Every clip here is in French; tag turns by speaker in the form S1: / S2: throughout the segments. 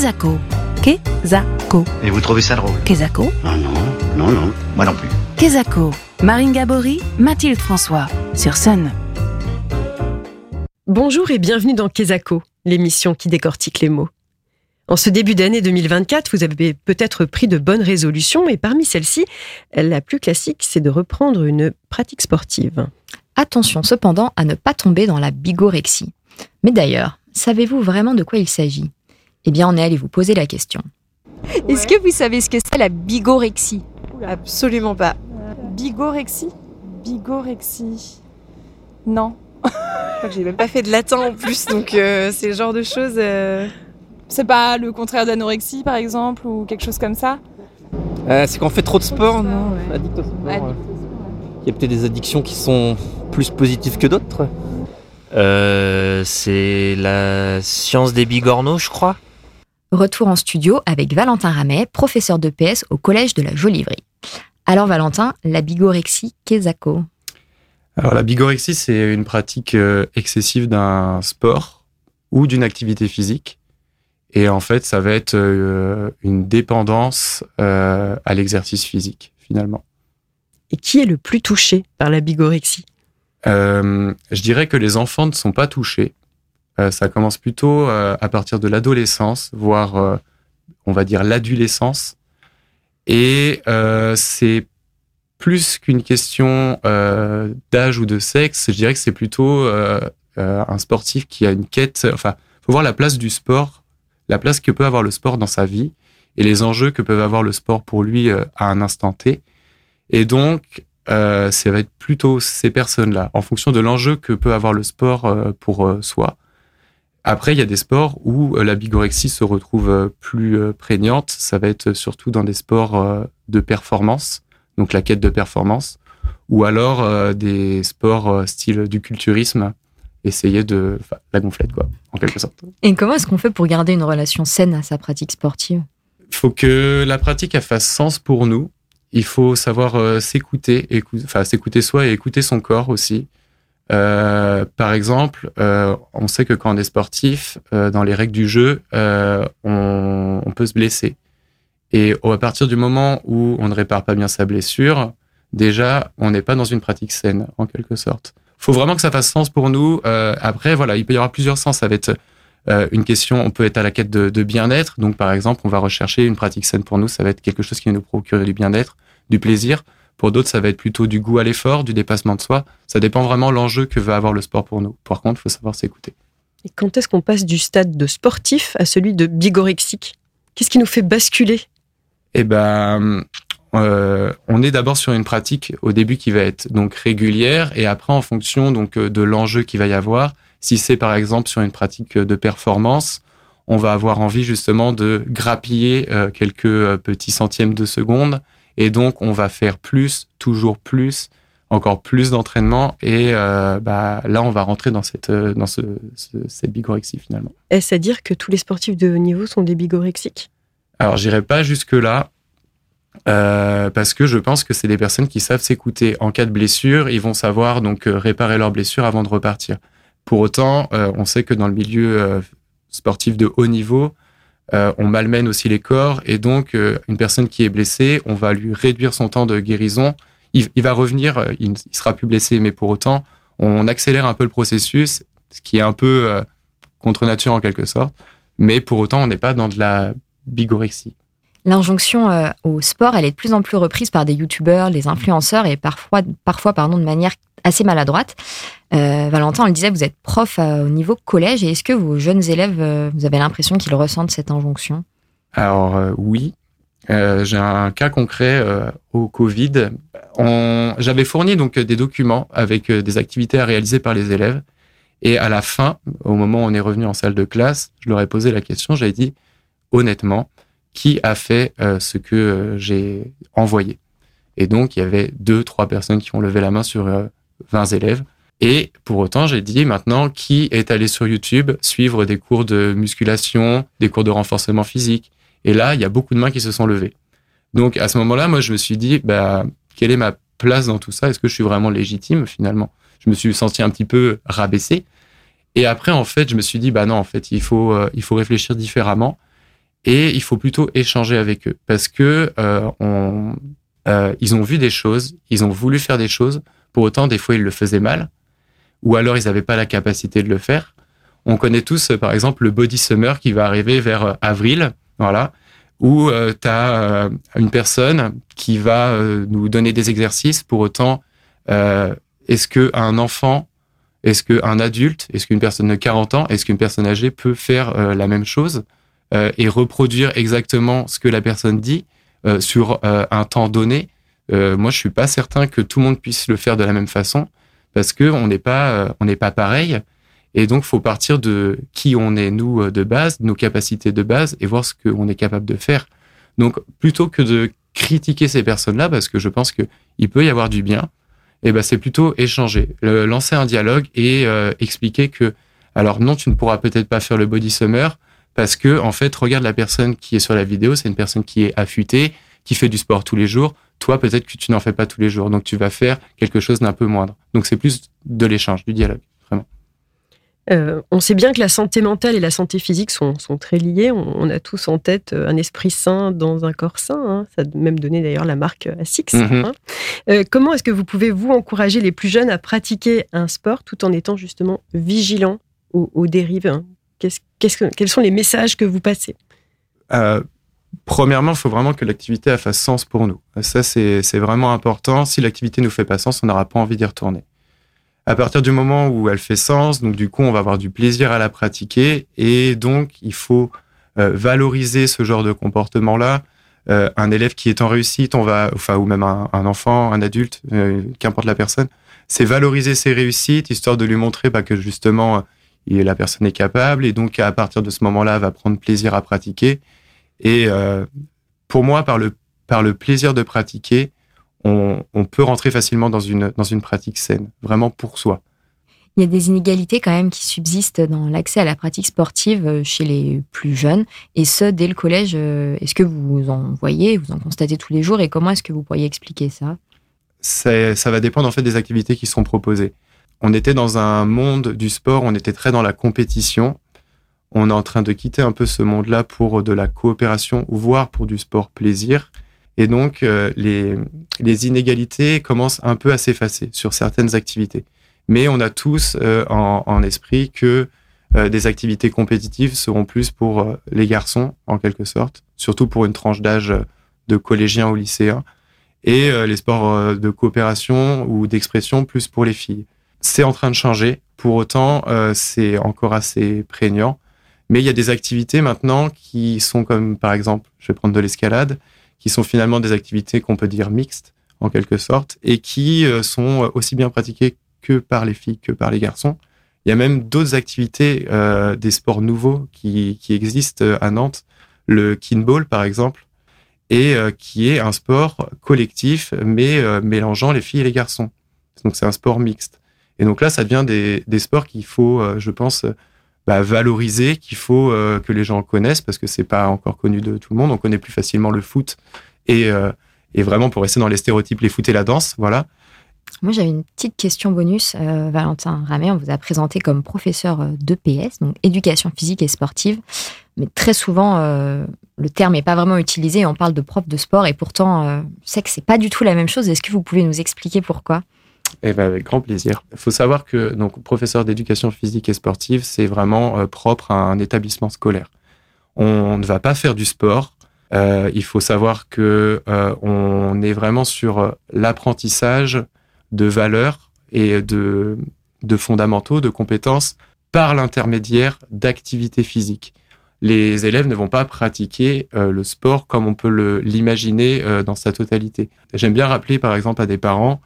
S1: Kezako. Kezako.
S2: Et vous trouvez ça drôle
S1: Kezako.
S2: Ah non, non, non, moi non plus.
S1: Kezako. Marine Gabory, Mathilde François. Sur Sun.
S3: Bonjour et bienvenue dans Kezako, l'émission qui décortique les mots. En ce début d'année 2024, vous avez peut-être pris de bonnes résolutions et parmi celles-ci, la plus classique, c'est de reprendre une pratique sportive.
S4: Attention cependant à ne pas tomber dans la bigorexie. Mais d'ailleurs, savez-vous vraiment de quoi il s'agit? Eh bien, on est allé vous poser la question.
S5: Est-ce que vous savez ce que c'est la bigorexie
S6: Absolument pas.
S7: Bigorexie Bigorexie. Non.
S6: Je crois que j'ai même pas fait de latin en plus, donc euh, c'est le genre de choses. euh,
S7: C'est pas le contraire d'anorexie par exemple ou quelque chose comme ça?
S8: Euh, c'est qu'on fait trop de sport, non?
S6: ouais.
S8: Addict au sport.
S7: Addict
S8: ouais. Il y a peut-être des addictions qui sont plus positives que d'autres.
S9: Euh, c'est la science des bigorneaux, je crois.
S4: Retour en studio avec Valentin Ramet, professeur de PS au collège de la Joliverie. Alors Valentin, la bigorexie, qu'est-ce
S10: Alors la bigorexie, c'est une pratique euh, excessive d'un sport ou d'une activité physique. Et en fait, ça va être euh, une dépendance euh, à l'exercice physique, finalement.
S3: Et qui est le plus touché par la bigorexie?
S10: Euh, je dirais que les enfants ne sont pas touchés. Euh, ça commence plutôt euh, à partir de l'adolescence, voire, euh, on va dire, l'adolescence. Et c'est plus qu'une question d'âge ou de sexe. Je dirais que c'est plutôt un sportif qui a une quête. Enfin, faut voir la place du sport, la place que peut avoir le sport dans sa vie et les enjeux que peut avoir le sport pour lui à un instant T. Et donc, euh, ça va être plutôt ces personnes-là, en fonction de l'enjeu que peut avoir le sport pour soi. Après, il y a des sports où euh, la bigorexie se retrouve euh, plus euh, prégnante. Ça va être surtout dans des sports de performance, donc la quête de performance, ou alors des sports style du culturisme, essayer de enfin, la gonflette, quoi, en quelque sorte.
S4: Et comment est-ce qu'on fait pour garder une relation saine à sa pratique sportive?
S10: Il faut que la pratique elle fasse sens pour nous. Il faut savoir s'écouter, écou- enfin s'écouter soi et écouter son corps aussi. Euh, par exemple, euh, on sait que quand on est sportif, euh, dans les règles du jeu, on, peut se blesser. Et à partir du moment où on ne répare pas bien sa blessure, déjà, on n'est pas dans une pratique saine, en quelque sorte. faut vraiment que ça fasse sens pour nous. Après, voilà, il peut y avoir plusieurs sens. Ça va être une question, on peut être à la quête de, de bien-être. Donc, par exemple, on va rechercher une pratique saine pour nous. Ça va être quelque chose qui va nous procurer du bien-être, du plaisir. Pour d'autres, ça va être plutôt du goût à l'effort, du dépassement de soi. Ça dépend vraiment l'enjeu que va avoir le sport pour nous. Par contre, il faut savoir s'écouter.
S3: Et quand est-ce qu'on passe du stade de sportif à celui de bigorexique Qu'est-ce qui nous fait basculer?
S10: Eh ben, euh, on est d'abord sur une pratique au début qui va être donc régulière et après en fonction donc euh, de l'enjeu qu'il va y avoir. Si c'est par exemple sur une pratique de performance, on va avoir envie justement de grappiller euh, quelques petits centièmes de seconde et donc on va faire plus, toujours plus, encore plus d'entraînement et euh, bah, là on va rentrer dans cette euh, dans ce, ce- cette bigorexie finalement.
S3: Est-ce à dire que tous les sportifs de haut niveau sont des bigorexiques?
S10: Alors, j'irai pas jusque-là, euh, parce que je pense que c'est des personnes qui savent s'écouter. En cas de blessure, ils vont savoir donc réparer leur blessure avant de repartir. Pour autant, euh, on sait que dans le milieu sportif de haut niveau, euh, on malmène aussi les corps, et donc euh, une personne qui est blessée, on va lui réduire son temps de guérison. Il, va revenir, euh, il ne sera plus blessé, mais pour autant, on accélère un peu le processus, ce qui est un peu contre nature en quelque sorte. Mais pour autant, on n'est pas dans de la bigorexie.
S4: L'injonction au sport, elle est de plus en plus reprise par des youtubeurs, des influenceurs et parfois, parfois pardon, de manière assez maladroite. Euh, Valentin, on le disait, vous êtes prof euh, au niveau collège et est-ce que vos jeunes élèves, euh, vous avez l'impression qu'ils ressentent cette injonction?
S10: Alors oui, j'ai un cas concret au Covid. J'avais fourni donc des documents avec des activités à réaliser par les élèves. Et à la fin, au moment où on est revenu en salle de classe, je leur ai posé la question. J'avais dit honnêtement, qui a fait ce que j'ai envoyé? Et donc il y avait deux, trois personnes qui ont levé la main sur 20 élèves. Et pour autant, j'ai dit maintenant qui est allé sur YouTube suivre des cours de musculation, des cours de renforcement physique? Et là, il y a beaucoup de mains qui se sont levées. Donc à ce moment-là, moi, je me suis dit, bah, quelle est ma place dans tout ça? Est-ce que je suis vraiment légitime finalement? Je me suis senti un petit peu rabaissé. Et après, en fait, je me suis dit, bah non, en fait, il faut, euh, il faut réfléchir différemment. et il faut plutôt échanger avec eux parce que euh, euh, ils ont vu des choses, ils ont voulu faire des choses. Pour autant, des fois, ils le faisaient mal, ou alors ils n'avaient pas la capacité de le faire. On connaît tous, euh, par exemple, le body summer qui va arriver vers euh, avril, voilà, où euh, tu as une personne qui va euh, nous donner des exercices. Pour autant, euh, est-ce qu'un enfant, est-ce qu'un adulte, est-ce qu'une personne de 40 ans, est-ce qu'une personne âgée peut faire euh, la même chose euh, et reproduire exactement ce que la personne dit euh, sur euh, un temps donné? Euh, Moi, je suis pas certain que tout le monde puisse le faire de la même façon parce que on n'est pas, euh, on n'est pas pareil. Et donc, faut partir de qui on est nous euh, de base, nos capacités de base, et voir ce qu'on est capable de faire. Donc, plutôt que de critiquer ces personnes-là, parce que je pense que il peut y avoir du bien, et ben c'est plutôt échanger, lancer un dialogue et expliquer que, alors non, tu ne pourras peut-être pas faire le body summer parce que en fait, regarde la personne qui est sur la vidéo, c'est une personne qui est affûtée, qui fait du sport tous les jours. Toi, peut-être que tu n'en fais pas tous les jours, donc tu vas faire quelque chose d'un peu moindre. Donc c'est plus de l'échange, du dialogue, vraiment.
S3: Euh, on sait bien que la santé mentale et la santé physique sont, sont très liées. On, on a tous en tête euh, un esprit sain dans un corps sain. hein. Ça a même donné d'ailleurs la marque ASICS.
S10: Mhm.
S3: hein. Euh, comment est-ce que vous pouvez, vous, encourager les plus jeunes à pratiquer un sport tout en étant justement vigilants aux, aux dérives hein? Que- Quels sont les messages que vous passez?
S10: Euh, premièrement, il faut vraiment que l'activité fasse sens pour nous. Ça, c'est vraiment important. Si l'activité nous fait pas sens, on n'aura pas envie d'y retourner. À partir du moment où elle fait sens, donc du coup, on va avoir du plaisir à la pratiquer et donc il faut euh, valoriser ce genre de comportement-là. Euh, un élève qui est en réussite, on va, enfin, ou même un, enfant, un adulte, euh, qu'importe la personne, c'est valoriser ses réussites, histoire de lui montrer bah, que justement, la personne est capable et donc à partir de ce moment-là, va prendre plaisir à pratiquer. Et euh, pour moi, par le, par le plaisir de pratiquer, on, on peut rentrer facilement dans une, dans une pratique saine, vraiment pour soi.
S4: Il y a des inégalités quand même qui subsistent dans l'accès à la pratique sportive euh, chez les plus jeunes, et ce, dès le collège. Euh, Est-ce que vous en voyez, vous en constatez tous les jours, et comment est-ce que vous pourriez expliquer ça?
S10: Ça va dépendre en fait des activités qui sont proposées. On était dans un monde du sport, on était très dans la compétition. On est en train de quitter un peu ce monde-là pour de la coopération, voire pour du sport plaisir. Et donc, euh, les, inégalités commencent un peu à s'effacer sur certaines activités. Mais on a tous euh, en, esprit que euh, des activités compétitives seront plus pour euh, les garçons, en quelque sorte, surtout pour une tranche d'âge euh, de collégiens ou lycéens et euh, les sports euh, de coopération ou d'expression plus pour les filles. C'est en train de changer. Pour autant, euh, c'est encore assez prégnant. Mais il y a des activités maintenant qui sont comme, par exemple, je vais prendre de l'escalade, qui sont finalement des activités qu'on peut dire mixtes, en quelque sorte, et qui euh, sont aussi bien pratiquées que par les filles que par les garçons. Il y a même d'autres activités, euh, des sports nouveaux qui, existent euh, à Nantes. Le kinball, par exemple, et euh, qui est un sport collectif, mais euh, mélangeant les filles et les garçons. Donc c'est un sport mixte. Et donc là, ça devient des, des sports qu'il faut, euh, je pense, euh, bah, valoriser, qu'il faut euh, que les gens connaissent, parce que c'est pas encore connu de tout le monde. On connaît plus facilement le foot et, euh, et vraiment pour rester dans les stéréotypes, les foot et la danse, voilà.
S4: Moi, j'avais une petite question bonus. Euh, Valentin Ramet, on vous a présenté comme professeur d'EPS, donc éducation physique et sportive. Mais très souvent, le terme n'est pas vraiment utilisé. On parle de prof de sport et pourtant, euh, je sais que c'est pas du tout la même chose. Est-ce que vous pouvez nous expliquer pourquoi?
S10: Eh ben, avec grand plaisir. Il faut savoir que donc professeur d'éducation physique et sportive, c'est vraiment euh, propre à un établissement scolaire. On ne va pas faire du sport. Euh, il faut savoir que euh, on est vraiment sur l'apprentissage de valeurs et de, fondamentaux, de compétences par l'intermédiaire d'activités physiques. Les élèves ne vont pas pratiquer le sport comme on peut l'imaginer dans sa totalité. J'aime bien rappeler par exemple à des parents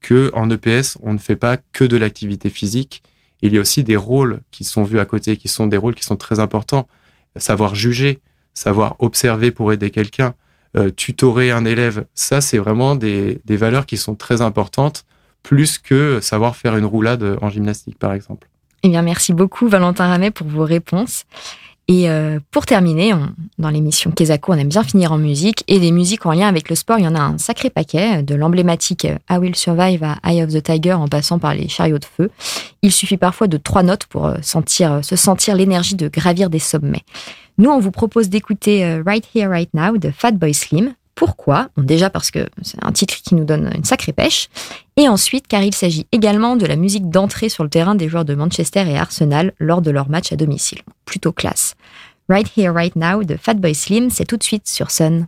S10: que en EPS, on ne fait pas que de l'activité physique. Il y a aussi des rôles qui sont vus à côté, qui sont des rôles qui sont très importants. Savoir juger, savoir observer pour aider quelqu'un, euh, tutorer un élève, ça c'est vraiment des, des valeurs qui sont très importantes, plus que savoir faire une roulade en gymnastique par exemple.
S4: Eh bien, merci beaucoup, Valentin Ramet, pour vos réponses. Et euh, pour terminer, on- dans l'émission Kezako, on aime bien finir en musique. Et des musiques en lien avec le sport, il y en a un sacré paquet, de l'emblématique I Will Survive à Eye of the Tiger en passant par les chariots de feu. Il suffit parfois de trois notes pour euh, sentir, se sentir l'énergie de gravir des sommets. Nous, on vous propose d'écouter euh, Right Here, Right Now de Fatboy Slim. Pourquoi Déjà parce que c'est un titre qui nous donne une sacrée pêche. Et ensuite, car il s'agit également de la musique d'entrée sur le terrain des joueurs de Manchester et Arsenal lors de leur match à domicile. Plutôt classe. Right Here, Right Now de Fatboy Slim, c'est tout de suite sur Sun.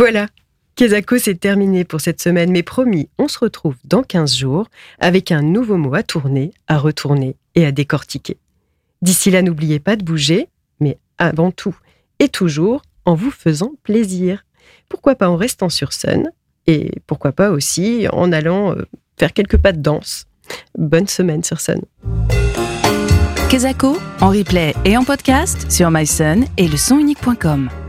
S3: Voilà, Kezako, c'est terminé pour cette semaine, mais promis, on se retrouve dans 15 jours avec un nouveau mot à tourner, à retourner et à décortiquer. D'ici là, n'oubliez pas de bouger, mais avant tout et toujours en vous faisant plaisir. Pourquoi pas en restant sur Sun et pourquoi pas aussi en allant euh, faire quelques pas de danse. Bonne semaine sur Sun.
S1: Kezako, en replay et en podcast sur mysun et le.